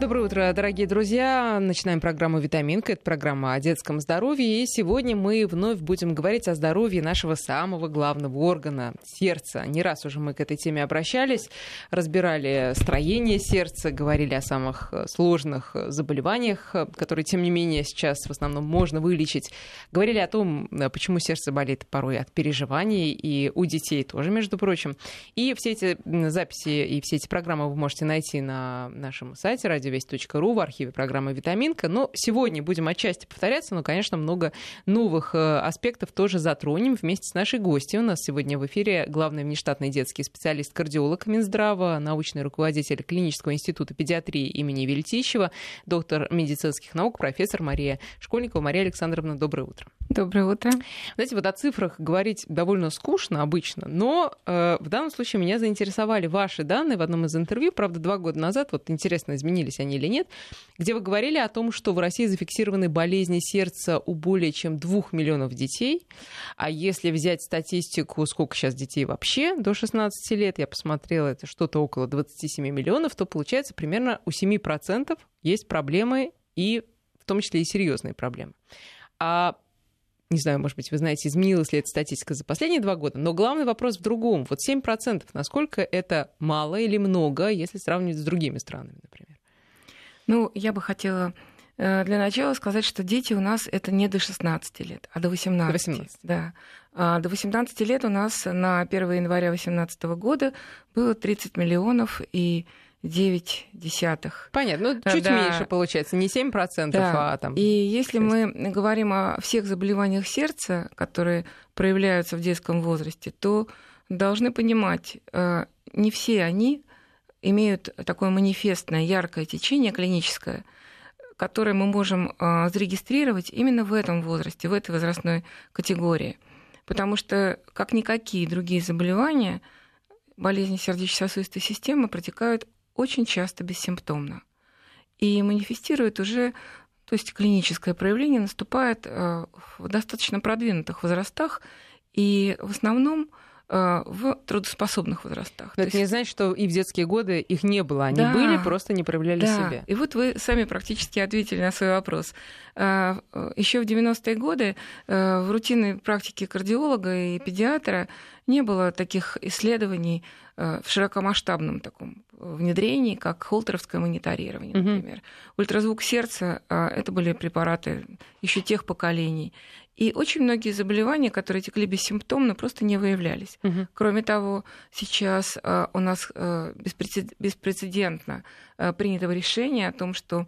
Доброе утро, дорогие друзья. Начинаем программу «Витаминка». Это программа о детском здоровье. И сегодня мы вновь будем говорить о здоровье нашего самого главного органа – сердца. Не раз уже мы к этой теме обращались, разбирали строение сердца, говорили о самых э, сложных заболеваниях, которые, тем не менее, сейчас в основном можно вылечить. Говорили о том, э, почему сердце болит порой от переживаний, и у детей тоже, между прочим. И все эти записи и все эти программы вы можете найти на нашем сайте радио радиовесть.ру в архиве программы «Витаминка». Но сегодня будем отчасти повторяться, но, конечно, много новых э, аспектов тоже затронем вместе с нашей гостью. У нас сегодня в эфире главный внештатный детский специалист-кардиолог Минздрава, научный руководитель Клинического института педиатрии имени Вельтищева, доктор медицинских наук, профессор Мария Школьникова. Мария Александровна, доброе утро. Доброе утро. Знаете, вот о цифрах говорить довольно скучно обычно, но э, в данном случае меня заинтересовали ваши данные в одном из интервью, правда, два года назад, вот интересно, изменились они или нет, где вы говорили о том, что в России зафиксированы болезни сердца у более чем двух миллионов детей, а если взять статистику, сколько сейчас детей вообще до 16 лет, я посмотрела, это что-то около 27 миллионов, то получается примерно у 7% есть проблемы и в том числе и серьезные проблемы. А не знаю, может быть, вы знаете, изменилась ли эта статистика за последние два года, но главный вопрос в другом. Вот 7%, насколько это мало или много, если сравнивать с другими странами, например? Ну, я бы хотела э, для начала сказать, что дети у нас это не до 16 лет, а до 18. До 18. Да. А до 18 лет у нас на 1 января 2018 года было 30 миллионов и 9 десятых. Понятно, ну чуть да. меньше получается, не 7%, да. а там... И если 6. мы говорим о всех заболеваниях сердца, которые проявляются в детском возрасте, то должны понимать, э, не все они имеют такое манифестное, яркое течение клиническое, которое мы можем э, зарегистрировать именно в этом возрасте, в этой возрастной категории. Потому что, как никакие другие заболевания, болезни сердечно-сосудистой системы протекают очень часто бессимптомно. И манифестирует уже, то есть клиническое проявление наступает э, в достаточно продвинутых возрастах, и в основном в трудоспособных возрастах. Но это есть... не значит, что и в детские годы их не было. Они да, были, просто не проявляли да. себя. И вот вы сами практически ответили на свой вопрос. Э, Еще в 90-е годы в рутинной практике кардиолога и педиатра не было таких исследований в широкомасштабном таком внедрении, как холтеровское мониторирование, например. Угу. Ультразвук сердца а, это были препараты еще тех поколений. И очень многие заболевания, которые текли бессимптомно, просто не выявлялись. Угу. Кроме того, сейчас а, у нас а, беспрецедентно принято решение о том, что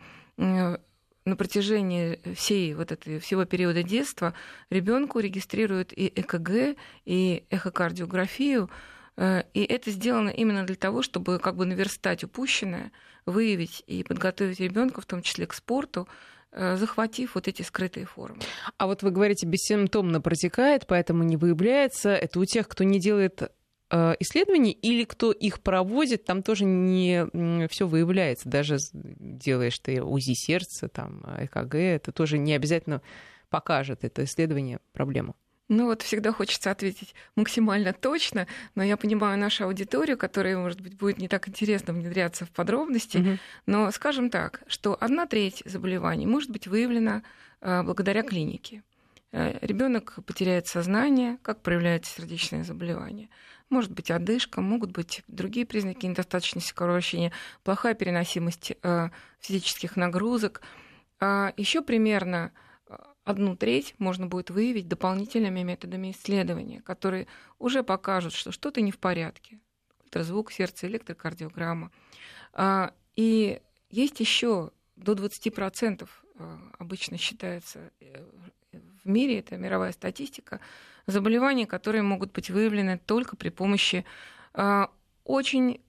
на протяжении всей вот этой, всего периода детства ребенку регистрируют и ЭКГ, и эхокардиографию, и это сделано именно для того, чтобы как бы наверстать упущенное, выявить и подготовить ребенка, в том числе к спорту, э, захватив вот эти скрытые формы. А вот вы говорите, бессимптомно протекает, поэтому не выявляется. Это у тех, кто не делает э, исследований или кто их проводит, там тоже не все выявляется. Даже делаешь ты УЗИ сердца, там, ЭКГ, это тоже не обязательно покажет это исследование проблему. Ну вот всегда хочется ответить максимально точно, но я понимаю нашу аудиторию, которая, может быть, будет не так интересно внедряться в подробности. Угу. Но скажем так, что одна треть заболеваний может быть выявлена э, благодаря клинике. Э, Ребенок потеряет сознание, как проявляется сердечное заболевание. Может быть одышка, могут быть другие признаки недостаточности кровообращения, плохая переносимость э, физических нагрузок. А Еще примерно одну треть можно будет выявить дополнительными методами исследования, которые уже покажут, что что-то не в порядке. Ультразвук сердца, электрокардиограмма. А, и есть еще до 20% а, обычно считается э, в мире, это мировая статистика, заболеваний, которые могут быть выявлены только при помощи а, очень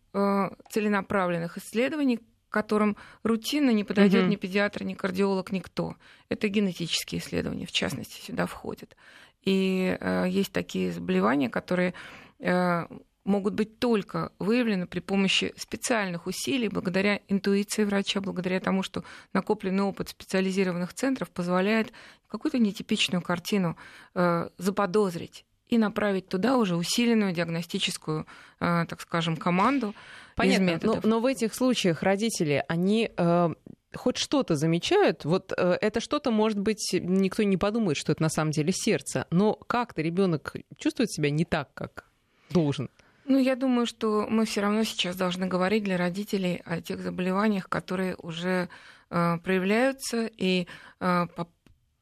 целенаправленных исследований, которым рутинно не подойдет угу. ни педиатр, ни кардиолог, никто. Это генетические исследования, в частности, сюда входят. И э, есть такие заболевания, которые э, могут быть только выявлены при помощи специальных усилий, благодаря интуиции врача, благодаря тому, что накопленный опыт специализированных центров позволяет какую-то нетипичную картину э, заподозрить и направить туда уже усиленную диагностическую, э, так скажем, команду. Понятно, из методов. Но, но в этих случаях родители, они э, хоть что-то замечают, вот э, это что-то, может быть, никто не подумает, что это на самом деле сердце, но как-то ребенок чувствует себя не так, как должен. Ну, я думаю, что мы все равно сейчас должны говорить для родителей о тех заболеваниях, которые уже э, проявляются, и э,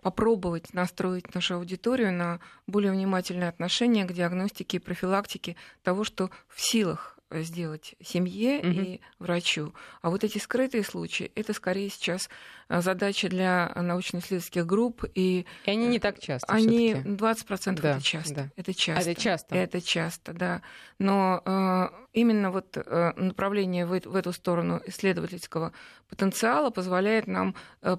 попробовать настроить нашу аудиторию на более внимательное отношение к диагностике и профилактике того, что в силах сделать семье угу. и врачу. А вот эти скрытые случаи, это скорее сейчас а, задача для научно-исследовательских групп. И, и они не так часто. Они 20% да, это часто. Да. Это часто. А это часто. Это часто, да. Но э, именно вот э, направление в, в эту сторону исследовательского потенциала позволяет нам э,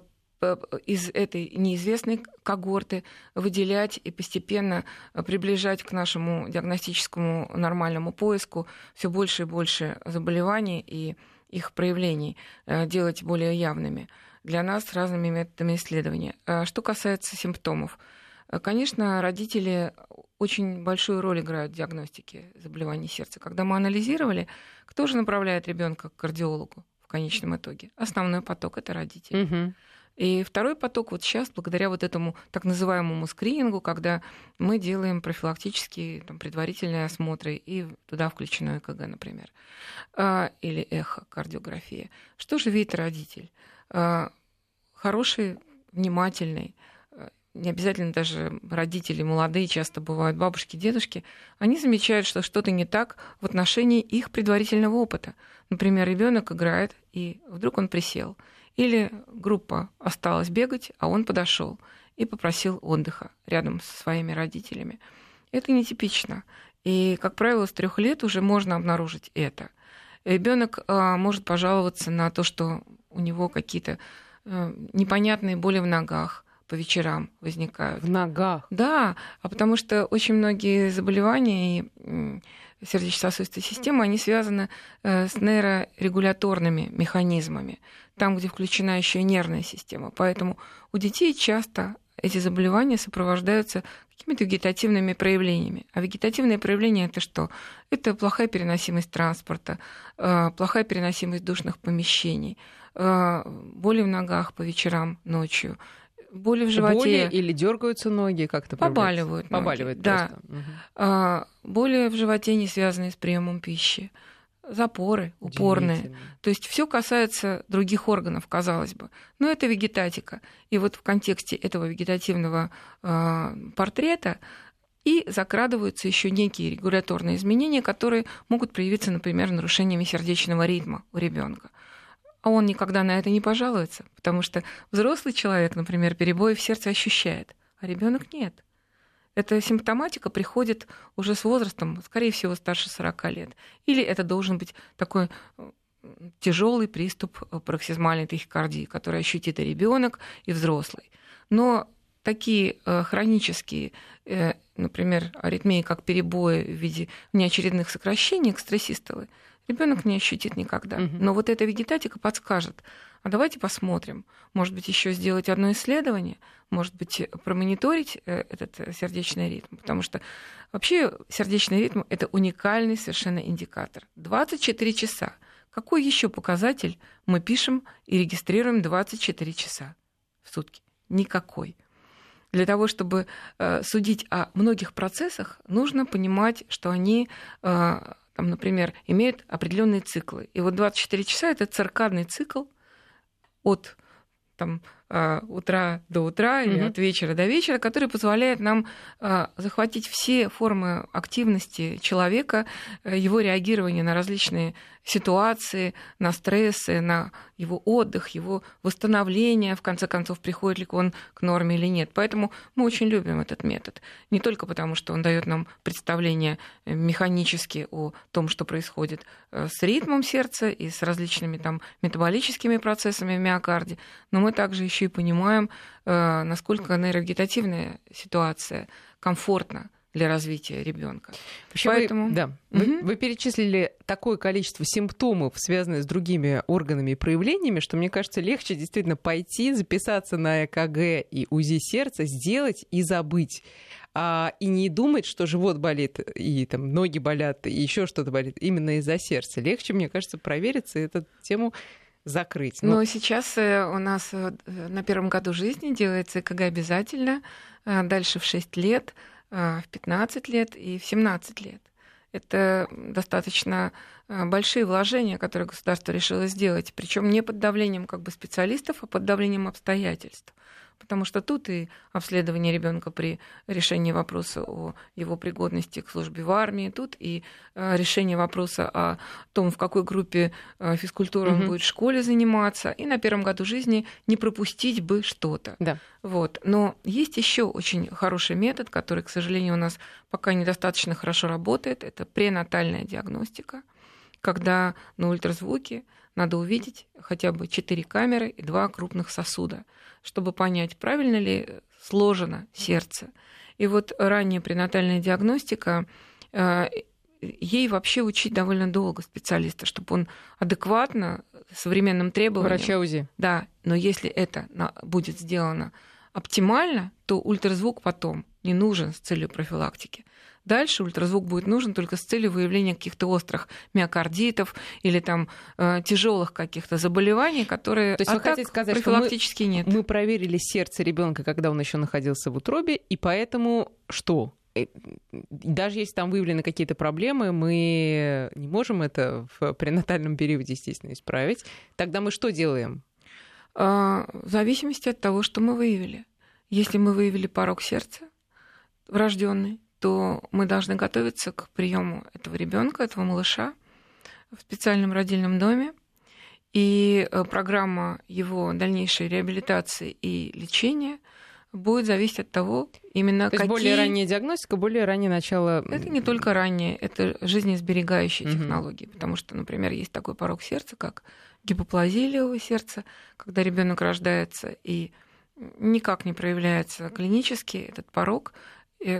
из этой неизвестной когорты выделять и постепенно приближать к нашему диагностическому нормальному поиску все больше и больше заболеваний и их проявлений, э, делать более явными для нас разными методами исследования. Что касается симптомов, э, конечно, родители очень большую роль играют в диагностике заболеваний сердца. Когда мы анализировали, кто же направляет ребенка к кардиологу в конечном итоге? Основной поток это родители. Угу. И второй поток вот сейчас, благодаря вот этому так называемому скринингу, когда мы делаем профилактические там, предварительные осмотры, и туда включено ЭКГ, например, а, или эхокардиография. Что же видит родитель? А, хороший, внимательный, а, не обязательно даже родители молодые, часто бывают бабушки, дедушки, они замечают, что что-то не так в отношении их предварительного опыта. Например, ребенок играет, и вдруг он присел – или группа осталась бегать, а он подошел и попросил отдыха рядом со своими родителями. Это нетипично. И, как правило, с трех лет уже можно обнаружить это. Ребенок а, может пожаловаться на то, что у него какие-то а, непонятные боли в ногах по вечерам возникают. В ногах? Да, а потому что очень многие заболевания и сердечно-сосудистой системы, они связаны э, с нейрорегуляторными механизмами там, где включена еще и нервная система. Поэтому у детей часто эти заболевания сопровождаются какими-то вегетативными проявлениями. А вегетативные проявления это что? Это плохая переносимость транспорта, э, плохая переносимость душных помещений, э, боли в ногах по вечерам, ночью, боли в животе. Боли или дергаются ноги как-то? Побаливают. Ноги. Побаливают да. Угу. Боли в животе, не связанные с приемом пищи запоры упорные. То есть все касается других органов, казалось бы. Но это вегетатика. И вот в контексте этого вегетативного э, портрета и закрадываются еще некие регуляторные изменения, которые могут проявиться, например, нарушениями сердечного ритма у ребенка. А он никогда на это не пожалуется, потому что взрослый человек, например, перебои в сердце ощущает, а ребенок нет. Эта симптоматика приходит уже с возрастом, скорее всего, старше 40 лет. Или это должен быть такой э, тяжелый приступ э, пароксизмальной тахикардии, который ощутит и ребенок, и взрослый. Но такие э, хронические, например, аритмии, как перебои в виде неочередных сокращений, экстрессистолы, ребенок не ощутит никогда. Но вот эта вегетатика подскажет, а давайте посмотрим. Может быть, еще сделать одно исследование, может быть, промониторить э, этот э, сердечный ритм, потому что вообще сердечный ритм – это уникальный совершенно индикатор. 24 часа. Какой еще показатель мы пишем и регистрируем 24 часа в сутки? Никакой. Для того, чтобы э, судить о многих процессах, нужно понимать, что они там, например, имеют определенные циклы. И вот 24 часа это циркадный цикл, от там, утра до утра или mm-hmm. от вечера до вечера, который позволяет нам а, захватить все формы активности человека, э, его реагирование на различные ситуации, на стрессы, на его отдых, его восстановление, в конце концов, приходит ли он к норме или нет. Поэтому мы очень любим этот метод. Не только потому, что он дает нам представление э, механически о том, что происходит э, с ритмом сердца и с различными там метаболическими процессами в миокарде, но мы также еще и понимаем, э, насколько нейровегетативная ситуация комфортна для развития ребенка. Поэтому... Вы, да, угу. вы, вы перечислили такое количество симптомов, связанных с другими органами и проявлениями, что мне кажется, легче действительно пойти, записаться на ЭКГ и УЗИ сердца, сделать и забыть. а, и не думать, что живот болит, и там ноги болят, и еще что-то болит именно из-за сердца. Легче, мне кажется, провериться и эту тему закрыть. Но, Но сейчас э, у нас э, на первом году жизни делается ЭКГ обязательно, э, дальше в 6 лет, в 15 лет и в 17 лет. Это достаточно большие вложения, которые государство решило сделать, причем не под давлением как бы специалистов, а под давлением обстоятельств потому что тут и обследование ребенка при решении вопроса о его пригодности к службе в армии, тут и э, решение вопроса о том, в какой группе э, физкультуры угу. он будет в школе заниматься, и на первом году жизни не пропустить бы что-то. Да. Вот. Но есть еще очень хороший метод, который, к сожалению, у нас пока недостаточно хорошо работает. Это пренатальная диагностика, когда на ультразвуке надо увидеть хотя бы четыре камеры и два крупных сосуда, чтобы понять, правильно ли сложено сердце. И вот ранняя пренатальная диагностика, э, ей вообще учить довольно долго специалиста, чтобы он адекватно современным требованиям... Врача УЗИ. Да, но если это будет сделано оптимально, то ультразвук потом не нужен с целью профилактики. Дальше ультразвук будет нужен только с целью выявления каких-то острых миокардитов или там э, тяжелых каких-то заболеваний, которые То есть а вы хотите сказать, профилактически что мы, нет. Мы проверили сердце ребенка, когда он еще находился в утробе, и поэтому что? Э, даже если там выявлены какие-то проблемы, мы не можем это в пренатальном периоде, естественно, исправить. Тогда мы что делаем? А, в зависимости от того, что мы выявили. Если мы выявили порог сердца врожденный, то мы должны готовиться к приему этого ребенка, этого малыша в специальном родильном доме. И э, программа его дальнейшей реабилитации и лечения будет зависеть от того, именно То какие... более ранняя диагностика, более раннее начало... Это не только раннее, это жизнесберегающие угу. технологии, потому что, например, есть такой порог сердца, как гипоплазия левого сердца, когда ребенок рождается и никак не проявляется клинически этот порог,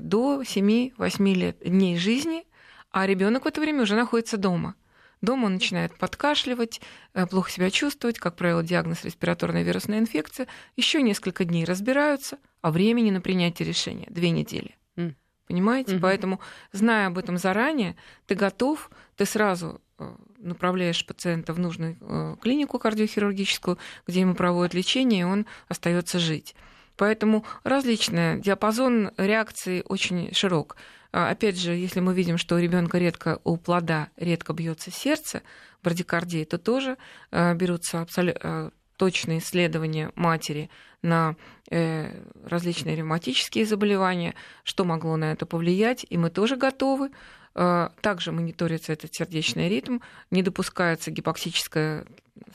до 7-8 лет, дней жизни, а ребенок в это время уже находится дома. Дома он начинает подкашливать, э, плохо себя чувствовать, как правило, диагноз респираторная вирусная инфекция. Еще несколько дней разбираются, а времени на принятие решения две недели. Mm. Понимаете? Mm-hmm. Поэтому, зная об этом заранее, ты готов, ты сразу э, направляешь пациента в нужную клинику кардиохирургическую, где ему проводят лечение, и он остается жить. Поэтому различный диапазон реакции очень широк. А, опять же, если мы видим, что у ребенка редко у плода редко бьется сердце, брадикардия, то тоже а, берутся абсолютно а, точные исследования матери на э, различные ревматические заболевания, что могло на это повлиять, и мы тоже готовы. Также мониторится этот сердечный ритм, не допускается гипоксическое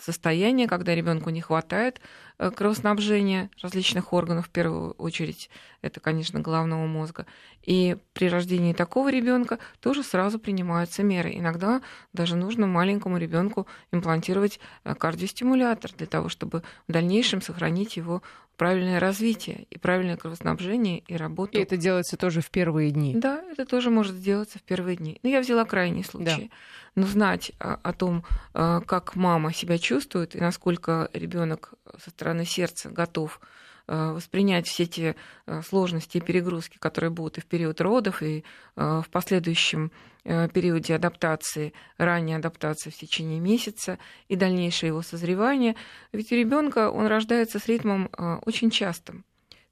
состояние, когда ребенку не хватает кровоснабжения различных органов, в первую очередь, это, конечно, головного мозга. И при рождении такого ребенка тоже сразу принимаются меры. Иногда даже нужно маленькому ребенку имплантировать э, кардиостимулятор для того, чтобы в дальнейшем сохранить его правильное развитие и правильное кровоснабжение и работу. И это делается тоже в первые дни. Да, это тоже может сделаться в первые дни. Но ну, я взяла крайний случай. Да. Но знать о, о том, э, как мама себя чувствует и насколько ребенок со стороны сердца готов э, воспринять все те сложности и перегрузки, которые будут и в период родов, и в последующем периоде адаптации, ранней адаптации в течение месяца и дальнейшее его созревание. Ведь у ребенка он рождается с ритмом очень частым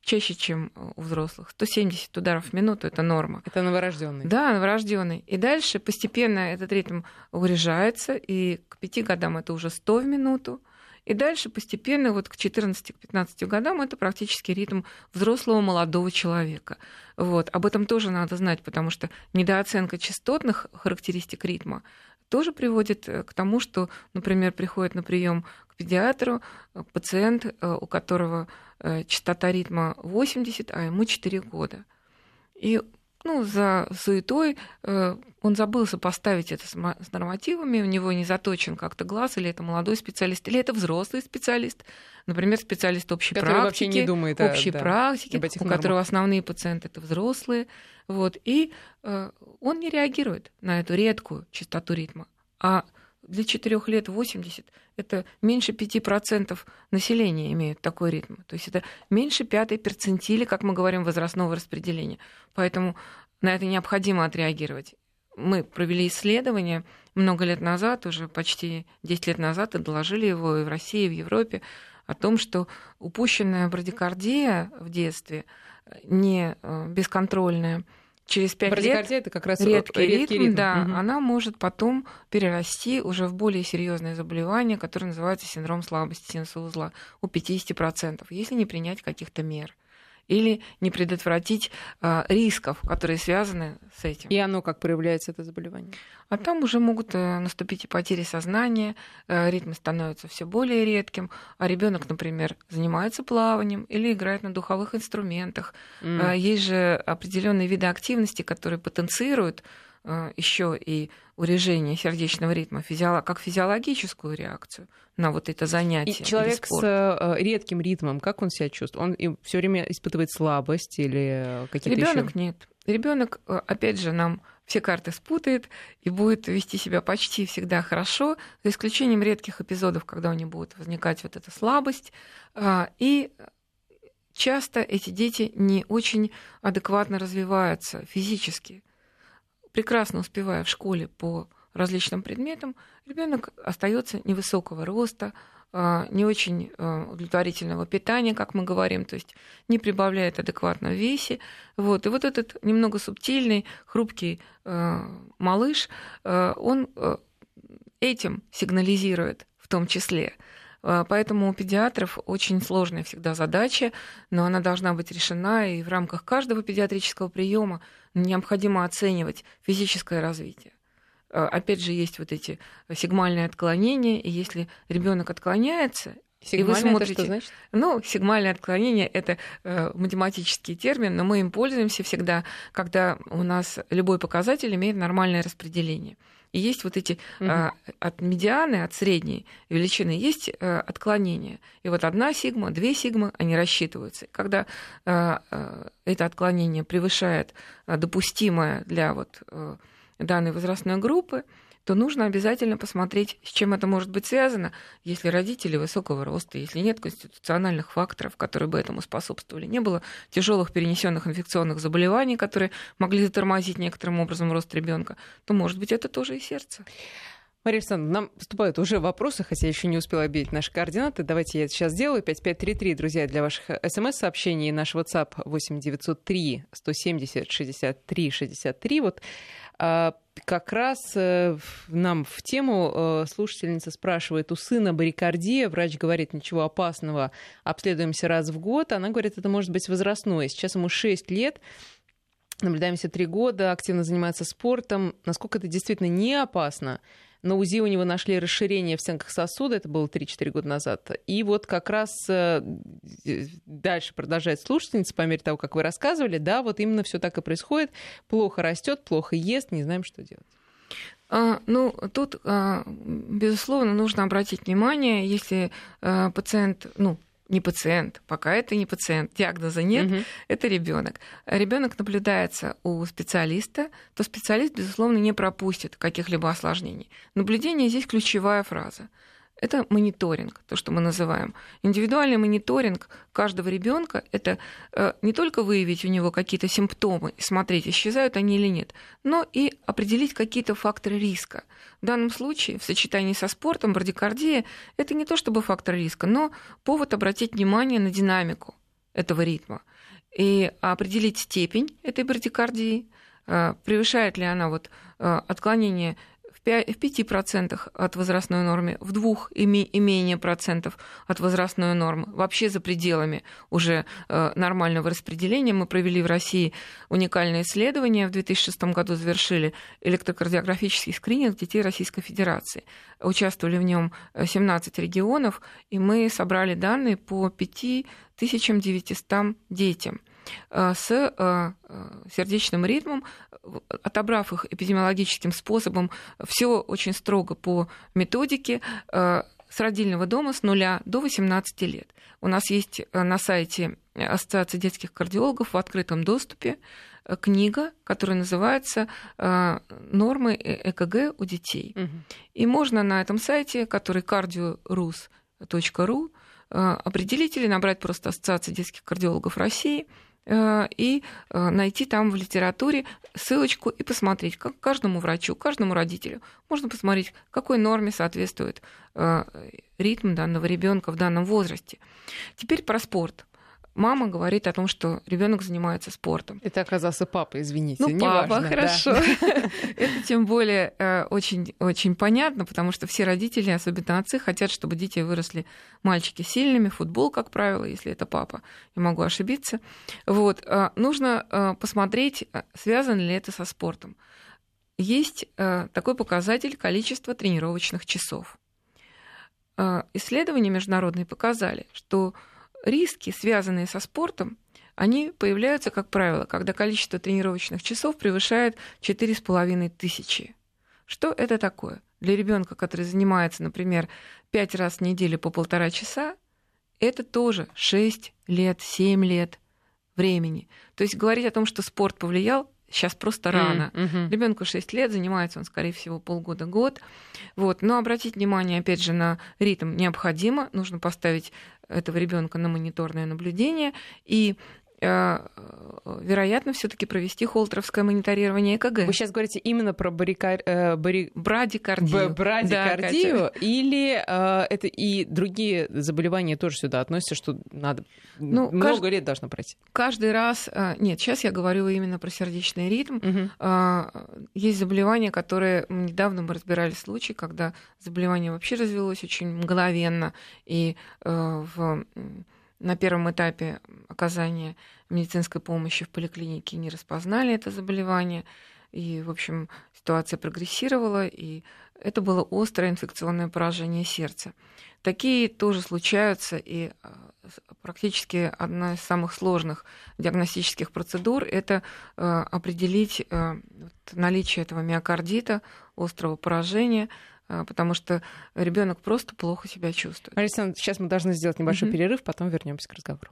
чаще, чем у взрослых. 170 ударов в минуту это норма. Это новорожденный. Да, новорожденный. И дальше постепенно этот ритм урежается, и к 5 годам это уже 100 в минуту. И дальше постепенно вот к 14-15 годам это практически ритм взрослого молодого человека. Вот. Об этом тоже надо знать, потому что недооценка частотных характеристик ритма тоже приводит э, к тому, что, например, приходит на прием к педиатру э, пациент, э, у которого частота ритма 80, а ему 4 года. И ну, за суетой э, он забыл сопоставить это с нормативами, у него не заточен как-то глаз, или это молодой специалист, или это взрослый специалист, например, специалист общей Который практики, вообще не думает общей да, практики, у нормах. которого основные пациенты это взрослые, вот, и э, он не реагирует на эту редкую частоту ритма, а для 4 лет 80 это меньше 5% населения имеют такой ритм. То есть это меньше пятой перцентили, как мы говорим, возрастного распределения. Поэтому на это необходимо отреагировать. Мы провели исследование много лет назад, уже почти 10 лет назад, и доложили его и в России, и в Европе, о том, что упущенная брадикардия в детстве, не э, бесконтрольная, через 5 лет это как раз редкий, редкий ритм, ритм. да, Мгм. она может потом перерасти уже в более серьезное заболевание, которое называется синдром слабости синусоузла у 50%, если не принять каких-то мер или не предотвратить а, рисков, которые связаны с этим. И оно как проявляется, это заболевание? А там уже могут э, наступить и потери сознания, э, ритм становится все более редким, а ребенок, например, занимается плаванием или играет на духовых инструментах. А, Есть же определенные виды активности, которые потенцируют еще и урежение сердечного ритма как физиологическую реакцию на вот это И занятие. или человек с э, редким ритмом, как он себя чувствует? Он все время испытывает слабость или э, какие-то Ребенок еще? нет. Ребенок, э, опять же, нам все карты спутает и будет вести себя почти всегда хорошо, за исключением редких эпизодов, когда у него будет возникать вот эта слабость. А, И часто эти дети не очень адекватно развиваются физически. Прекрасно успевая в школе по различным предметам, ребенок остается невысокого роста, а, не очень а, удовлетворительного питания, как мы говорим, то есть не прибавляет адекватно в весе. Вот. И вот этот немного субтильный, хрупкий э, малыш, он этим сигнализирует в том числе. Поэтому у педиатров очень сложная всегда задача, но она должна быть решена, и в рамках каждого педиатрического приема необходимо оценивать физическое развитие. Э, Опять же, есть вот эти сигмальные отклонения, и если ребенок отклоняется, Сигмальное это смотрите- что значит? ну, сигмальное отклонение это э, математический термин, но мы им пользуемся всегда, когда у нас любой показатель имеет нормальное распределение. И есть вот эти Мгм. э, от медианы, от средней величины, есть э, отклонения. И вот одна сигма, две сигмы, они рассчитываются. Когда э, э, это отклонение превышает допустимое для вот, э, данной возрастной группы, то нужно обязательно посмотреть, с чем это может быть связано, если родители высокого роста, если нет конституциональных факторов, которые бы этому способствовали, не было тяжелых перенесенных инфекционных заболеваний, которые могли затормозить некоторым образом рост ребенка, то, может быть, это тоже и сердце. Мария Александровна, нам поступают уже вопросы, хотя я еще не успела объявить наши координаты. Давайте я это сейчас сделаю. 5533, друзья, для ваших смс-сообщений. Наш WhatsApp 8903 170 63 63. Вот а, как раз э, нам в тему э, слушательница спрашивает, у сына барикардия, врач говорит, ничего опасного, обследуемся раз в год. Она говорит, это может быть возрастное. Сейчас ему 6 лет, наблюдаемся 3 года, активно занимается спортом. Насколько это действительно не опасно? На УЗИ у него нашли расширение в стенках сосуда, это было 3-4 года назад. И вот как раз э, дальше продолжает слушательница, по мере того, как вы рассказывали, да, вот именно все так и происходит. Плохо растет, плохо ест, не знаем, что делать. А, Ну, тут, а, безусловно, нужно обратить внимание, если а, пациент, ну, не пациент, пока это не пациент, диагноза нет, Мгм. это ребенок. Ребенок наблюдается у специалиста, то специалист, безусловно, не пропустит каких-либо осложнений. Наблюдение здесь ключевая фраза. Это мониторинг, то, что мы называем. Индивидуальный мониторинг каждого ребенка это э, не только выявить у него какие-то симптомы и смотреть, исчезают они или нет, но и определить какие-то факторы риска. В данном случае, в сочетании со спортом, брадикардия – это не то чтобы фактор риска, но повод обратить внимание на динамику этого ритма и определить степень этой брадикардии, э, превышает ли она вот э, отклонение 5% от возрастной нормы, в двух и ми- и менее процентов от возрастной нормы, вообще за пределами уже э, нормального распределения. Мы провели в России уникальное исследование, в 2006 году завершили электрокардиографический скрининг детей Российской Федерации. Участвовали в нем 17 регионов, и мы собрали данные по 5900 детям э, с э, э, сердечным ритмом, отобрав их эпидемиологическим способом, все очень строго по методике э, с родильного дома с нуля до 18 лет. У нас есть э, на сайте Ассоциации детских кардиологов в открытом доступе книга, которая называется «Нормы ЭКГ у детей». Угу. И можно на этом сайте, который cardiorus.ru, определить или набрать просто Ассоциация детских кардиологов России – Э, и э, найти там в литературе ссылочку и посмотреть, как каждому врачу, каждому родителю можно посмотреть, какой норме соответствует э, ритм данного ребенка в данном возрасте. Теперь про спорт мама говорит о том, что ребенок занимается спортом. Это оказался папа, извините. Ну, папа, важно, хорошо. Да. Это тем более э, очень, очень понятно, потому что все родители, особенно отцы, хотят, чтобы дети выросли мальчики сильными. Футбол, как правило, если это папа. Я могу ошибиться. Вот. Э, нужно э, посмотреть, связано ли это со спортом. Есть такой показатель количества тренировочных часов. Исследования международные показали, что риски, связанные со спортом, они появляются, как правило, когда количество тренировочных часов превышает 4,5 тысячи. Что это такое? Для ребенка, который занимается, например, 5 раз в неделю по полтора часа, это тоже 6 лет, 7 лет времени. То есть говорить о том, что спорт повлиял, сейчас просто рано. Mm-hmm. Ребенку 6 лет, занимается он, скорее всего, полгода-год. Вот. Но обратить внимание, опять же, на ритм необходимо. Нужно поставить этого ребенка на мониторное наблюдение и вероятно, все-таки провести холтеровское мониторирование ЭКГ. Вы сейчас говорите именно про барикар... э, бари... брадикардию. Б- брадикардию да, или э, это и другие заболевания тоже сюда относятся, что надо ну, много кажд... лет должно пройти? Каждый раз... Э, нет, сейчас я говорю именно про сердечный ритм. Угу. Э, есть заболевания, которые... Недавно мы разбирали случай, когда заболевание вообще развелось очень мгновенно, и э, в на первом этапе оказания медицинской помощи в поликлинике не распознали это заболевание. И, в общем, ситуация прогрессировала, и это было острое инфекционное поражение сердца. Такие тоже случаются, и а, практически одна из самых сложных диагностических процедур – это а, определить а, наличие этого миокардита, острого поражения – потому что ребенок просто плохо себя чувствует. Александр, сейчас мы должны сделать небольшой mm-hmm. перерыв, потом вернемся к разговору.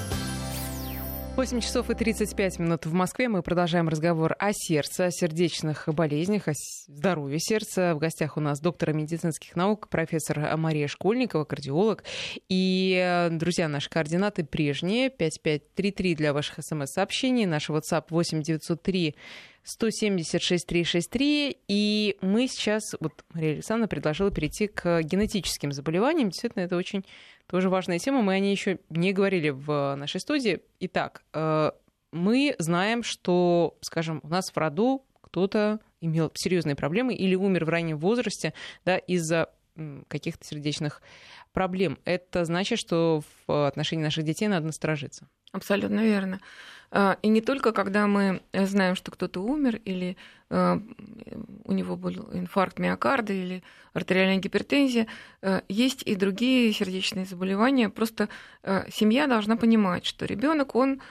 8 часов и 35 минут в Москве. Мы продолжаем разговор о сердце, о сердечных болезнях, о здоровье сердца. В гостях у нас доктор медицинских наук, профессор Мария Школьникова, кардиолог. И, друзья, наши координаты прежние. 5533 для ваших смс-сообщений. Наш WhatsApp 8903 176 363. И мы сейчас, вот Мария Александровна предложила перейти к генетическим заболеваниям. Действительно, это очень тоже важная тема. Мы о ней еще не говорили в нашей студии. Итак, э, мы знаем, что, скажем, у нас в роду кто-то имел серьезные проблемы или умер в раннем возрасте да, из-за каких-то сердечных проблем. Это значит, что в отношении наших детей надо насторожиться. Абсолютно верно. А, и не только когда мы знаем, что кто-то умер, или а, у него был инфаркт миокарда, или артериальная гипертензия, а, есть и другие сердечные заболевания. Просто семья должна понимать, что ребенок, он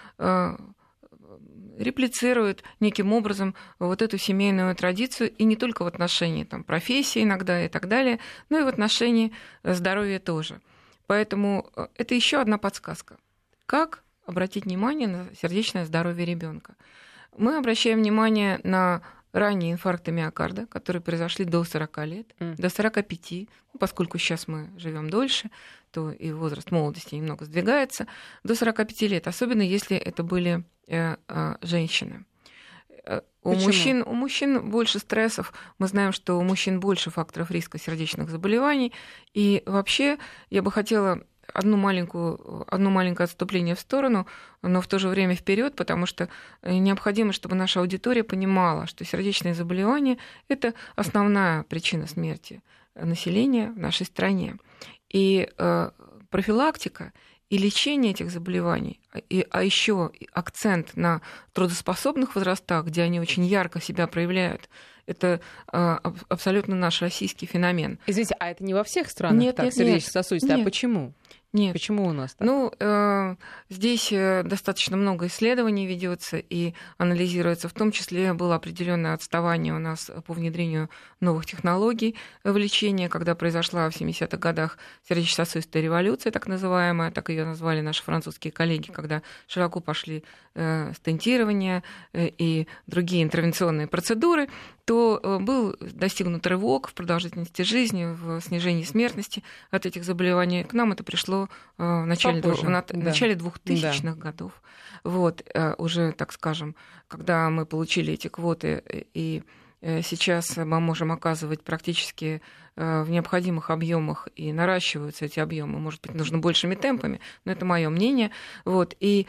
реплицирует неким образом вот эту семейную традицию, и не только в отношении там, профессии иногда и так далее, но и в отношении здоровья тоже. Поэтому это еще одна подсказка. Как обратить внимание на сердечное здоровье ребенка. Мы обращаем внимание на ранние инфаркты миокарда, которые произошли до 40 лет, mm. до 45, ну, поскольку сейчас мы живем дольше, то и возраст молодости немного сдвигается, до 45 лет, особенно если это были э, э, женщины. Э, у мужчин, у мужчин больше стрессов. Мы знаем, что у мужчин больше факторов риска сердечных заболеваний. И вообще я бы хотела одну маленькую, одно маленькое отступление в сторону, но в то же время вперед, потому что необходимо, чтобы наша аудитория понимала, что сердечные заболевания – это основная причина смерти населения в нашей стране. И э, профилактика и лечение этих заболеваний, и, а еще акцент на трудоспособных возрастах, где они очень ярко себя проявляют, это э, абсолютно наш российский феномен. Извините, а это не во всех странах нет, так нет, сердечно-сосудистое? А почему? Нет. Почему у нас так? Ну, э, здесь э, достаточно много исследований ведется и анализируется. В том числе было определенное отставание у нас по внедрению новых технологий в лечении, когда произошла в 70-х годах сердечно-сосудистая революция, так называемая, так ее назвали наши французские коллеги, когда широко пошли э, стентирование э, и другие интервенционные процедуры то э, был достигнут рывок в продолжительности жизни, в снижении смертности от этих заболеваний. К нам это пришло э, в начале, Попозже, в, да. начале 2000-х да. годов. Вот, э, уже, так скажем, когда мы получили эти квоты, и сейчас мы можем оказывать практически в необходимых объемах и наращиваются эти объемы, может быть, нужно большими темпами, но это мое мнение. Вот, и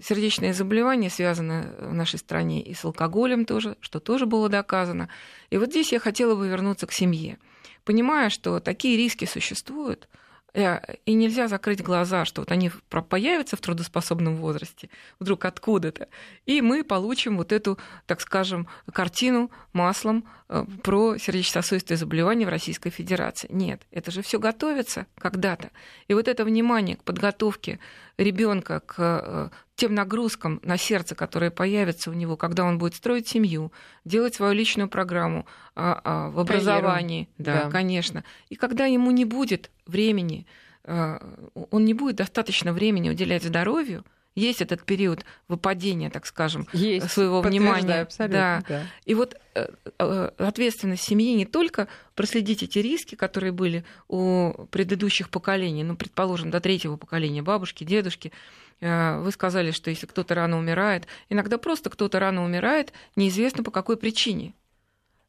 сердечные заболевания связаны в нашей стране и с алкоголем тоже, что тоже было доказано. И вот здесь я хотела бы вернуться к семье. Понимая, что такие риски существуют, Э, и нельзя закрыть глаза, что вот они появятся в трудоспособном возрасте, вдруг откуда-то, и мы получим вот эту, так скажем, картину маслом про сердечно-сосудистые заболевания в Российской Федерации. Нет, это же все готовится когда-то. И вот это внимание к подготовке ребенка к э, тем нагрузкам на сердце, которые появятся у него, когда он будет строить семью, делать свою личную программу а, а, в образовании, да, да, конечно. И когда ему не будет времени, а, он не будет достаточно времени уделять здоровью, есть этот период выпадения, так скажем, есть, своего внимания. Да. да. И вот э, э, ответственность семьи не только проследить эти риски, которые были у предыдущих поколений, ну, предположим, до третьего поколения, бабушки, дедушки, э, вы сказали, что если кто-то рано умирает, иногда просто кто-то рано умирает, неизвестно по какой причине.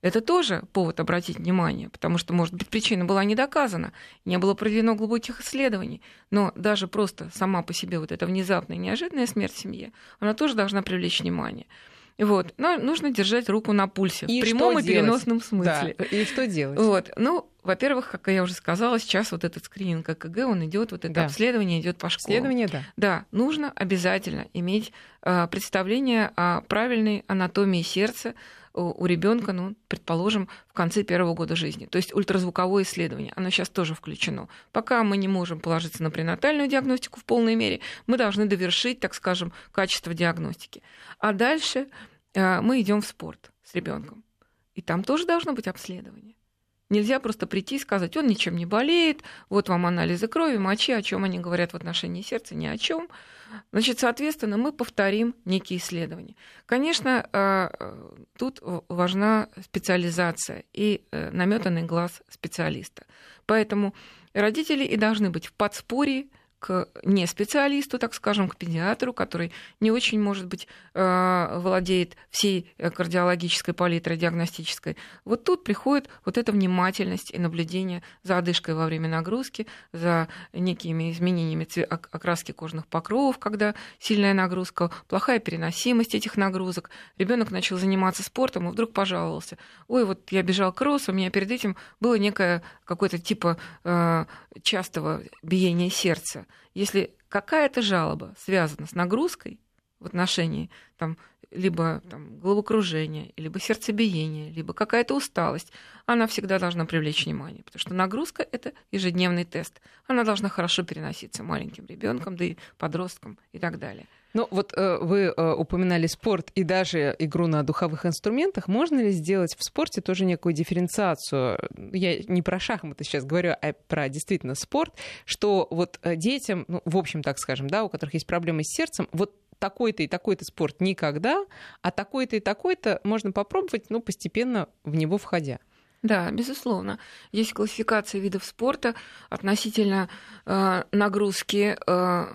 Это тоже повод обратить внимание, потому что, может быть, причина была не доказана, не было проведено глубоких исследований. Но даже просто сама по себе вот эта внезапная неожиданная смерть в семье, она тоже должна привлечь внимание. Вот. Но нужно держать руку на пульсе и в прямом и переносном смысле. Да. И что делать? Вот. Ну, во-первых, как я уже сказала, сейчас вот этот скрининг ЭКГ, он идет, вот это да. обследование идет по школам. Обследование, да. Да, нужно обязательно иметь э, представление о правильной анатомии сердца, у ребенка, ну, предположим, в конце первого года жизни. То есть ультразвуковое исследование, оно сейчас тоже включено. Пока мы не можем положиться на пренатальную диагностику в полной мере, мы должны довершить, так скажем, качество диагностики. А дальше э, мы идем в спорт с ребенком. И там тоже должно быть обследование. Нельзя просто прийти и сказать, он ничем не болеет, вот вам анализы крови, мочи, о чем они говорят в отношении сердца, ни о чем. Значит, соответственно, мы повторим некие исследования. Конечно, э, тут важна специализация и э, наметанный глаз специалиста. Поэтому родители и должны быть в подспорье к не специалисту, так скажем, к педиатру, который не очень, может быть, э, владеет всей кардиологической палитрой диагностической. Вот тут приходит вот эта внимательность и наблюдение за одышкой во время нагрузки, за некими изменениями окраски кожных покровов, когда сильная нагрузка, плохая переносимость этих нагрузок. Ребенок начал заниматься спортом и вдруг пожаловался. Ой, вот я бежал кросс, у меня перед этим было некое какое-то типа э, частого биения сердца. Если какая-то жалоба связана с нагрузкой в отношении там, либо там, головокружения, либо сердцебиения, либо какая-то усталость, она всегда должна привлечь внимание, потому что нагрузка — это ежедневный тест. Она должна хорошо переноситься маленьким ребенком, да и подросткам и так далее. Ну вот э, вы э, упоминали спорт и даже игру на духовых инструментах. Можно ли сделать в спорте тоже некую дифференциацию? Я не про шахматы сейчас говорю, а про действительно спорт, что вот э, детям, ну, в общем, так скажем, да, у которых есть проблемы с сердцем, вот такой-то и такой-то спорт никогда, а такой-то и такой-то можно попробовать, ну, постепенно в него входя. Да, безусловно. Есть классификация видов спорта относительно э, нагрузки э,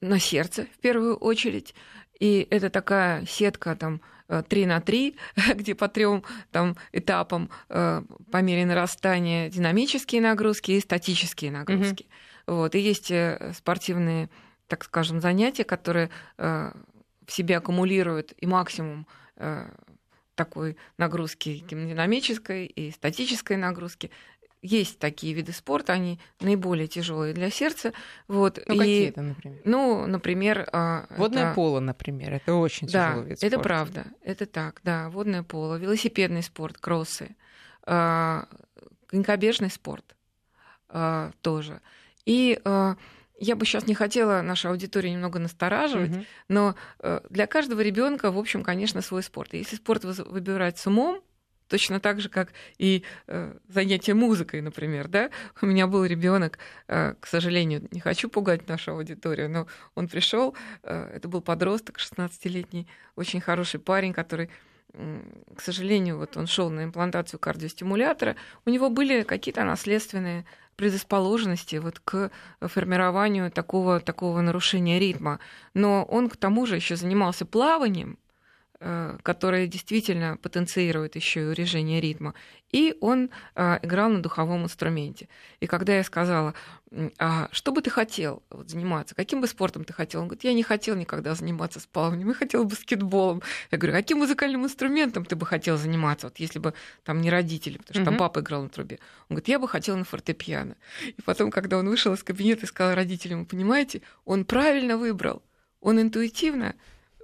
на сердце в первую очередь. И это такая сетка там 3 э, на 3, где по трем там, этапам э, по мере нарастания динамические нагрузки и статические нагрузки. Mm-hmm. Вот. И есть э, спортивные, так скажем, занятия, которые в себе аккумулируют и максимум такой нагрузки динамической и статической нагрузки есть такие виды спорта, они наиболее тяжелые для сердца. Вот. Ну, и, какие это, например? Ну, например... А, водное это... поло, например, это очень тяжелый да, вид спорта. это правда, это так, да, водное поло, велосипедный спорт, кроссы, конькобежный спорт тоже. И я бы сейчас не хотела нашу аудиторию немного настораживать, угу. но для каждого ребенка, в общем, конечно, свой спорт. если спорт выбирать с умом, точно так же, как и э, занятие музыкой, например, да. У меня был ребенок, э, к сожалению, не хочу пугать нашу аудиторию, но он пришел, э, это был подросток, 16-летний, очень хороший парень, который к сожалению, вот он шел на имплантацию кардиостимулятора, у него были какие-то наследственные предрасположенности вот к формированию такого, такого нарушения ритма. Но он к тому же еще занимался плаванием, Э, которое действительно потенцирует еще и урежение ритма. И он э, играл на духовом инструменте. И когда я сказала, а что бы ты хотел вот, заниматься, каким бы спортом ты хотел? Он говорит, я не хотел никогда заниматься с плаванием, я хотел баскетболом. Я говорю, каким музыкальным инструментом ты бы хотел заниматься, вот если бы там не родители, потому что там папа играл на трубе. Он говорит, я бы хотел на фортепиано. И потом, когда он вышел из кабинета и сказал родителям, понимаете, он правильно выбрал, он интуитивно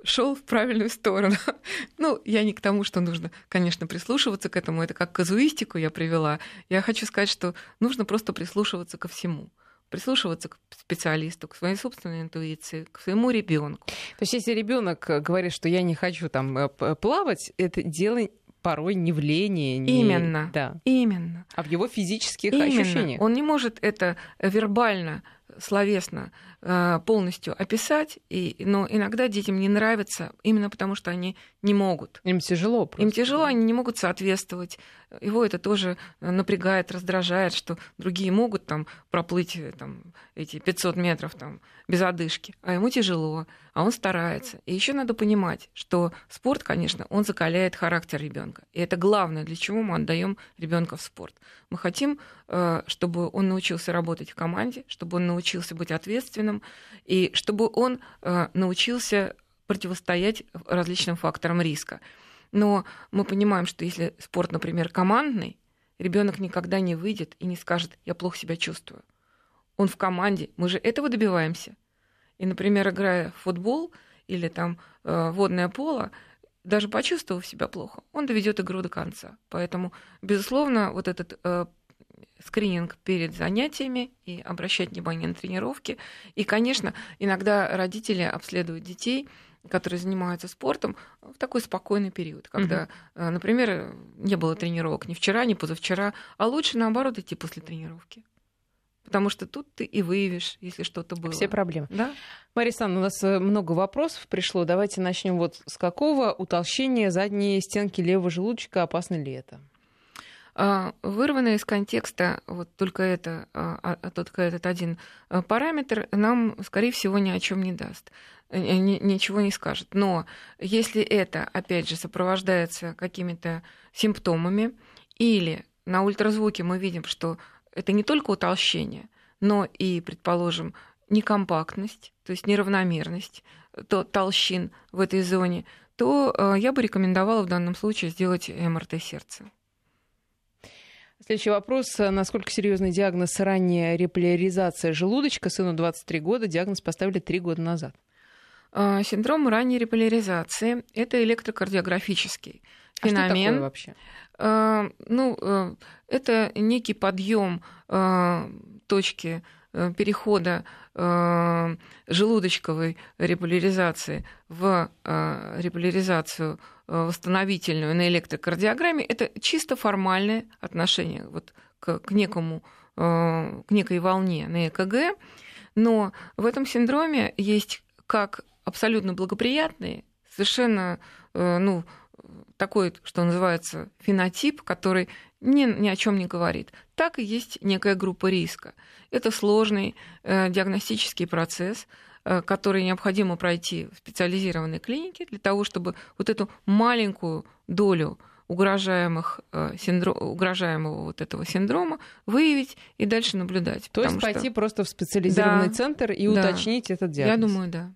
шел в правильную сторону. ну, я не к тому, что нужно, конечно, прислушиваться к этому. Это как казуистику я привела. Я хочу сказать, что нужно просто прислушиваться ко всему прислушиваться к специалисту, к своей собственной интуиции, к своему ребенку. То есть, если ребенок говорит, что я не хочу там э, плавать, это дело порой не в лени. Не... Именно. Да. Именно. А в его физических Именно. ощущениях. Он не может это вербально словесно э, полностью описать, и, но иногда детям не нравится именно потому, что они не могут. Им тяжело просто. Им тяжело, они не могут соответствовать. Его это тоже напрягает, раздражает, что другие могут там проплыть э, там, эти 500 метров там, без одышки, а ему тяжело, а он старается. И еще надо понимать, что спорт, конечно, он закаляет характер ребенка. И это главное, для чего мы отдаем ребенка в спорт. Мы хотим, э, чтобы он научился работать в команде, чтобы он научился быть ответственным, и чтобы он э, научился противостоять различным факторам риска. Но мы понимаем, что если спорт, например, командный, ребенок никогда не выйдет и не скажет, я плохо себя чувствую. Он в команде, мы же этого добиваемся. И, например, играя в футбол или там э, водное поло, даже почувствовав себя плохо, он доведет игру до конца. Поэтому, безусловно, вот этот э, скрининг перед занятиями и обращать внимание на тренировки. И, конечно, иногда родители обследуют детей, которые занимаются спортом, в такой спокойный период, когда, угу. например, не было тренировок ни вчера, ни позавчера, а лучше наоборот идти после тренировки. Потому что тут ты и выявишь, если что-то было. Все проблемы. Да? Мария Александровна, у нас э, много вопросов пришло. Давайте начнем вот с какого утолщения задней стенки левого желудочка опасно ли это? А, вырванное из контекста вот только, это, а, а, только этот один параметр нам, скорее всего, ни о чем не даст э, ничего не скажет. Но если это, опять же, сопровождается какими-то симптомами, или на ультразвуке мы видим, что это не только утолщение, но и, предположим, некомпактность, то есть неравномерность то толщин в этой зоне, то я бы рекомендовала в данном случае сделать МРТ сердца. Следующий вопрос. Насколько серьезный диагноз ранняя реполяризация желудочка? Сыну 23 года. Диагноз поставили 3 года назад. А, синдром ранней реполяризации – это электрокардиографический феномен. А что такое вообще? А, ну, э, это некий подъем а, точки э, перехода желудочковой реполяризации в реполяризацию восстановительную на электрокардиограмме, это чисто формальное отношение вот к, к, некому, к некой волне на ЭКГ. Но в этом синдроме есть как абсолютно благоприятные, совершенно э, ну, такой, что называется, фенотип, который ни, ни о чем не говорит. Так и есть некая группа риска. Это сложный э, диагностический процесс, Э, которые необходимо пройти в специализированной клинике для того, чтобы вот эту маленькую долю угрожаемых э, синдром, угрожаемого вот этого синдрома выявить и дальше наблюдать. То есть пойти просто в специализированный да, центр и да, уточнить этот диагноз. Я думаю, да.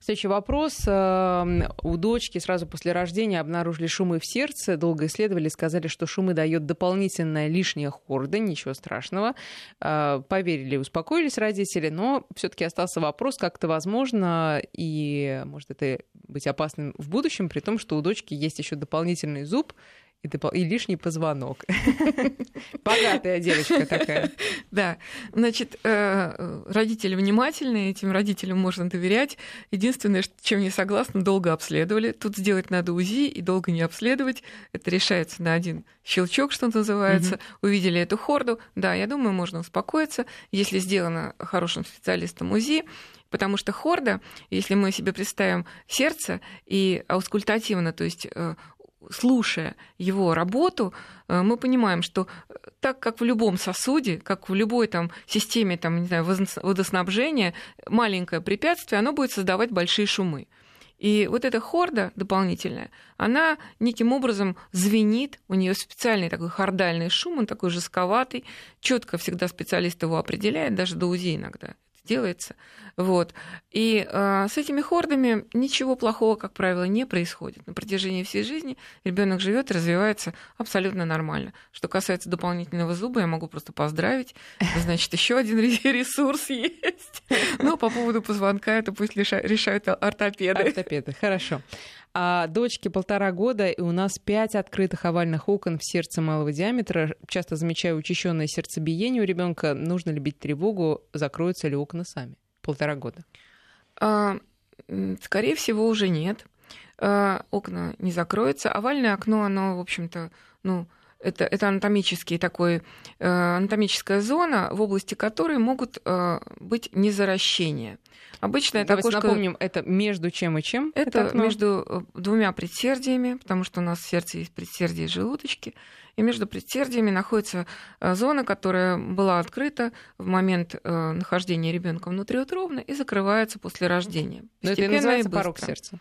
Следующий вопрос. Эм, у дочки сразу после рождения обнаружили шумы в сердце. Долго исследовали, сказали, что шумы дает дополнительная лишняя хорда, ничего страшного. Э, поверили, успокоились родители, но все-таки остался вопрос, как это возможно и может это быть опасным в будущем, при том, что у дочки есть еще дополнительный зуб, и, допол... и лишний позвонок. Богатая девочка такая. Да. Значит, э, родители внимательны, этим родителям можно доверять. Единственное, чем не согласна, долго обследовали. Тут сделать надо УЗИ и долго не обследовать. Это решается на один щелчок, что называется. Увидели эту хорду. Да, я думаю, можно успокоиться, если сделано хорошим специалистом УЗИ. Потому что хорда, если мы себе представим сердце и аускультативно, то есть э, слушая его работу, э, мы понимаем, что э, так как в любом сосуде, как в любой там, системе там, не знаю, водоснабжения, маленькое препятствие, оно будет создавать большие шумы. И вот эта хорда дополнительная, она неким образом звенит, у нее специальный такой хордальный шум, он такой жестковатый, четко всегда специалист его определяет, даже до УЗИ иногда делается. Вот. И э, с этими хордами ничего плохого, как правило, не происходит. На протяжении всей жизни ребенок живет развивается абсолютно нормально. Что касается дополнительного зуба, я могу просто поздравить. Значит, еще один ресурс есть. Но по поводу позвонка это пусть решают ортопеды. Ортопеды, хорошо. А дочке полтора года, и у нас пять открытых овальных окон в сердце малого диаметра. Часто замечаю учащенное сердцебиение у ребенка. Нужно ли бить тревогу, закроются ли окна сами? Полтора года. А, скорее всего, уже нет. А, окна не закроются. Овальное окно, оно, в общем-то, ну, это, это анатомический такой, э, анатомическая зона, в области которой могут э, быть незаращения. Обычно это окошко... напомним, это между чем и чем? Это, это между э, двумя предсердиями, потому что у нас в сердце есть предсердие и желудочки. И между предсердиями находится зона, которая была открыта в момент нахождения ребенка внутриутробно и закрывается после рождения. Но это называется порог сердца.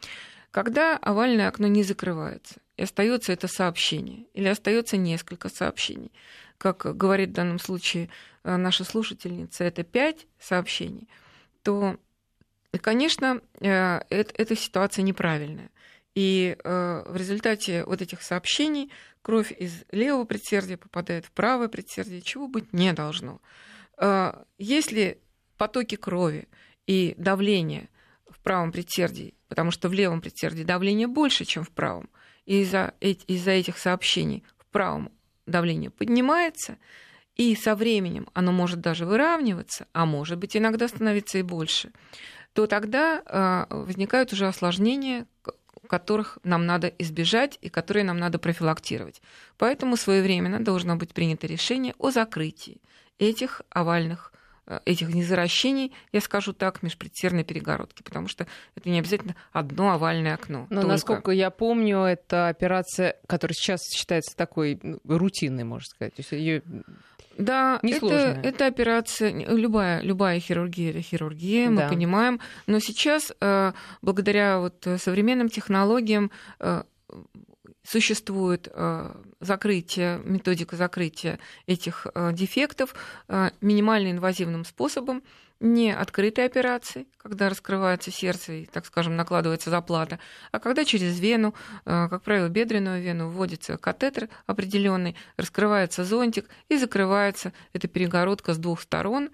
Когда овальное окно не закрывается, и остается это сообщение, или остается несколько сообщений, как говорит в данном случае наша слушательница, это пять сообщений, то и, конечно, э, эта ситуация неправильная. И э, в результате вот этих сообщений кровь из левого предсердия попадает в правое предсердие, чего быть не должно. Э, если потоки крови и давление правом предсердии, потому что в левом предсердии давление больше, чем в правом, и из-за из этих сообщений в правом давление поднимается, и со временем оно может даже выравниваться, а может быть иногда становиться и больше, то тогда а, возникают уже осложнения, которых нам надо избежать и которые нам надо профилактировать. Поэтому своевременно должно быть принято решение о закрытии этих овальных этих незаращений, я скажу так, межпредсердной перегородки, потому что это не обязательно одно овальное окно. Но, только. насколько я помню, это операция, которая сейчас считается такой рутинной, можно сказать. То есть ее да, это, это операция, любая, любая хирургия это хирургия, мы да. понимаем. Но сейчас, э, благодаря вот современным технологиям, э, существует э, закрытие, методика закрытия этих дефектов минимально инвазивным способом не открытой операции, когда раскрывается сердце и, так скажем, накладывается заплата, а когда через вену, э, как правило, бедренную вену, вводится катетер определенный, раскрывается зонтик и закрывается эта перегородка с двух сторон,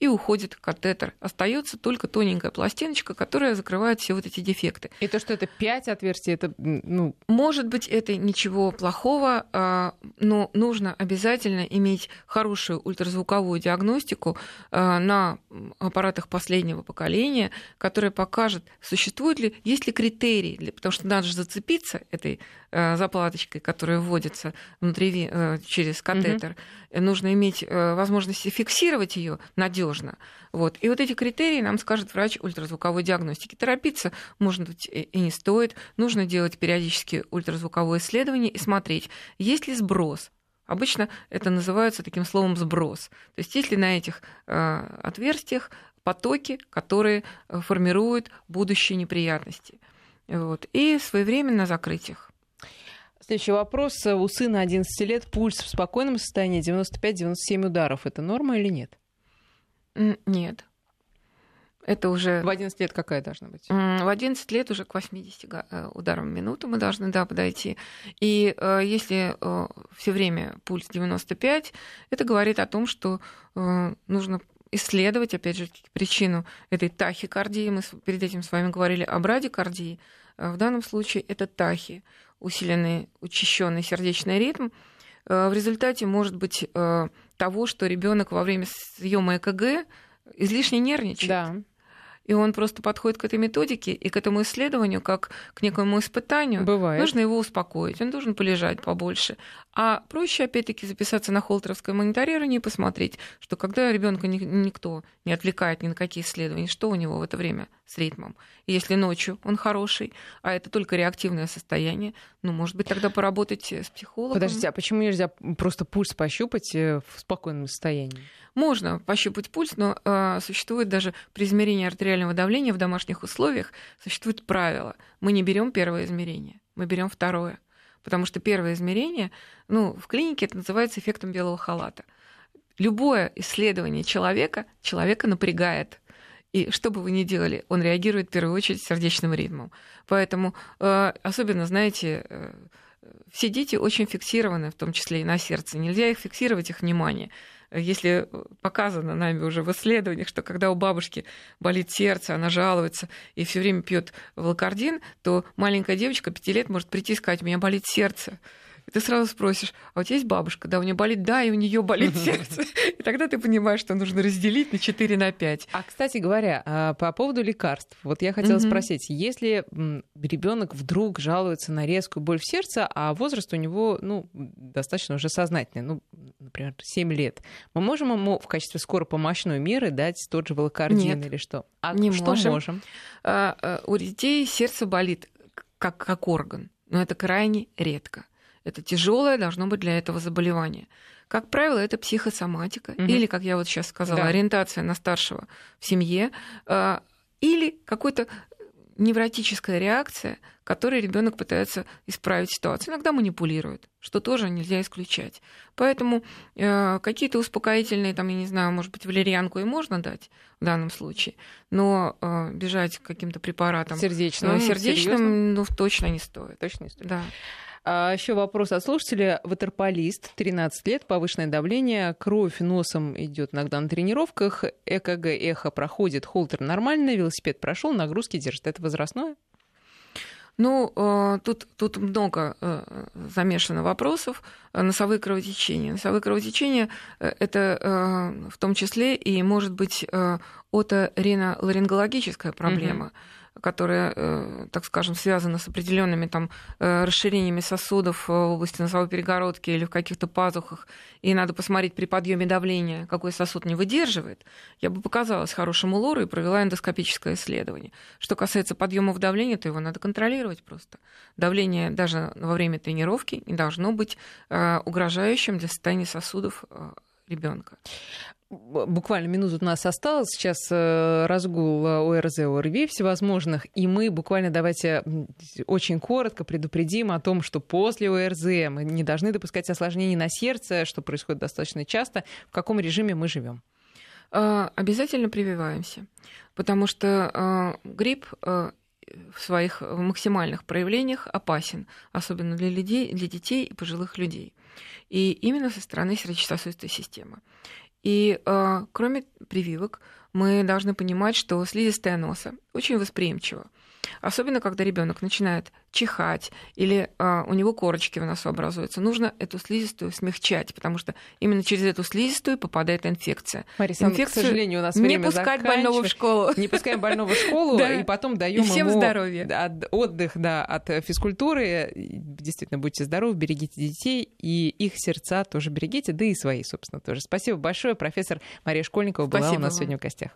и уходит катетер. Остается только тоненькая пластиночка, которая закрывает все вот эти дефекты. И то, что это пять отверстий, это, ну... Может быть, это ничего плохого, а, но нужно обязательно иметь хорошую ультразвуковую диагностику а, на аппаратах последнего поколения, которая покажет, существует ли, есть ли критерии, для, потому что надо же зацепиться этой а, заплаточкой, которая вводится внутри через катетер. Угу. Нужно иметь возможность фиксировать ее надежно надежно. Вот. И вот эти критерии нам скажет врач ультразвуковой диагностики. Торопиться, может быть, и не стоит. Нужно делать периодически ультразвуковое исследование и смотреть, есть ли сброс Обычно это называется таким словом сброс. То есть есть ли на этих э, отверстиях потоки, которые э, формируют будущие неприятности. Вот. И своевременно закрыть их. Следующий вопрос. У сына 11 лет пульс в спокойном состоянии 95-97 ударов. Это норма или нет? Нет. Это уже... В 11 лет какая должна быть? В 11 лет уже к 80 э, ударам в минуту мы должны да, подойти. И э, если э, все время пульс 95, это говорит о том, что нужно исследовать, опять же, причину этой тахикардии. Мы перед этим с вами говорили о брадикардии. В данном случае это тахи. усиленный, учащенный сердечный ритм, в результате может быть того, что ребенок во время съема ЭКГ излишне нервничает. Да и он просто подходит к этой методике и к этому исследованию как к некому испытанию. Бывает. Нужно его успокоить, он должен полежать побольше. А проще, опять-таки, записаться на холтеровское мониторирование и посмотреть, что когда ребенка никто не отвлекает ни на какие исследования, что у него в это время с ритмом. И если ночью он хороший, а это только реактивное состояние, ну, может быть, тогда поработать с психологом. Подождите, а почему нельзя просто пульс пощупать э, в спокойном состоянии? Можно пощупать пульс, но э, существует даже при измерении артериального давления в домашних условиях существует правило. Мы не берем первое измерение, мы берем второе. Потому что первое измерение, ну, в клинике это называется эффектом белого халата. Любое исследование человека человека напрягает. И что бы вы ни делали, он реагирует в первую очередь сердечным ритмом. Поэтому, э, особенно, знаете, э, все дети очень фиксированы, в том числе и на сердце. Нельзя их фиксировать, их внимание если показано нами уже в исследованиях, что когда у бабушки болит сердце, она жалуется и все время пьет волокордин, то маленькая девочка пяти лет может прийти и сказать, у меня болит сердце. И ты сразу спросишь, а у тебя есть бабушка? Да, у нее болит, да, и у нее болит сердце. И тогда ты понимаешь, что нужно разделить на 4 на 5. А, кстати говоря, а, по поводу лекарств. Вот я хотела спросить, если ребенок вдруг жалуется на резкую боль в сердце, а возраст у него, ну, достаточно уже сознательный, ну, например, 7 лет, мы можем ему в качестве скоропомощной меры дать тот же волокордин Нет, или что? А не что можем. можем? А, а, у детей сердце болит как, как орган, но это крайне редко. Это тяжелое должно быть для этого заболевание. Как правило, это психосоматика, угу. или, как я вот сейчас сказала, да. ориентация на старшего в семье, э, или какой-то невротическая реакция, которой ребенок пытается исправить ситуацию. Иногда манипулирует, что тоже нельзя исключать. Поэтому э, какие-то успокоительные, там, я не знаю, может быть, валерьянку и можно дать в данном случае, но э, бежать к каким-то препаратам сердечным, ну, сердечным ну, точно не стоит. Точно не стоит. Да. А еще вопрос от слушателя. Ватерполист, 13 лет, повышенное давление, кровь носом идет иногда на тренировках, ЭКГ, эхо проходит, холтер нормально, велосипед прошел, нагрузки держит. Это возрастное? Ну, э, тут, тут много э, замешано вопросов. Носовые кровотечения. Носовые кровотечения – это э, в том числе и, может быть, оториноларингологическая проблема. Mm-hmm которая, э, так скажем, связана с определенными там э, расширениями сосудов в области носовой перегородки или в каких-то пазухах, и надо посмотреть при подъеме давления, какой сосуд не выдерживает, я бы показалась хорошему лору и провела эндоскопическое исследование. Что касается подъемов давления, то его надо контролировать просто. Давление даже во время тренировки не должно быть э, угрожающим для состояния сосудов ребенка буквально минуту у нас осталось. Сейчас э, разгул э, ОРЗ, ОРВИ всевозможных, и мы буквально давайте очень коротко предупредим о том, что после ОРЗ мы не должны допускать осложнений на сердце, что происходит достаточно часто. В каком режиме мы живем? А, обязательно прививаемся, потому что грипп в своих максимальных проявлениях опасен, особенно для людей, для детей и пожилых людей. И именно со стороны сердечно-сосудистой системы. И э, кроме прививок, мы должны понимать, что слизистая носа очень восприимчива. Особенно, когда ребенок начинает чихать или э, у него корочки в носу образуются, нужно эту слизистую смягчать, потому что именно через эту слизистую попадает инфекция. Мария Инфекцию к сожалению, у нас не пускать больного в школу. Не пускаем больного в школу, и потом даем ему здоровья. отдых да, от физкультуры. Действительно, будьте здоровы, берегите детей, и их сердца тоже берегите, да и свои, собственно, тоже. Спасибо большое. Профессор Мария Школьникова была у нас сегодня в гостях.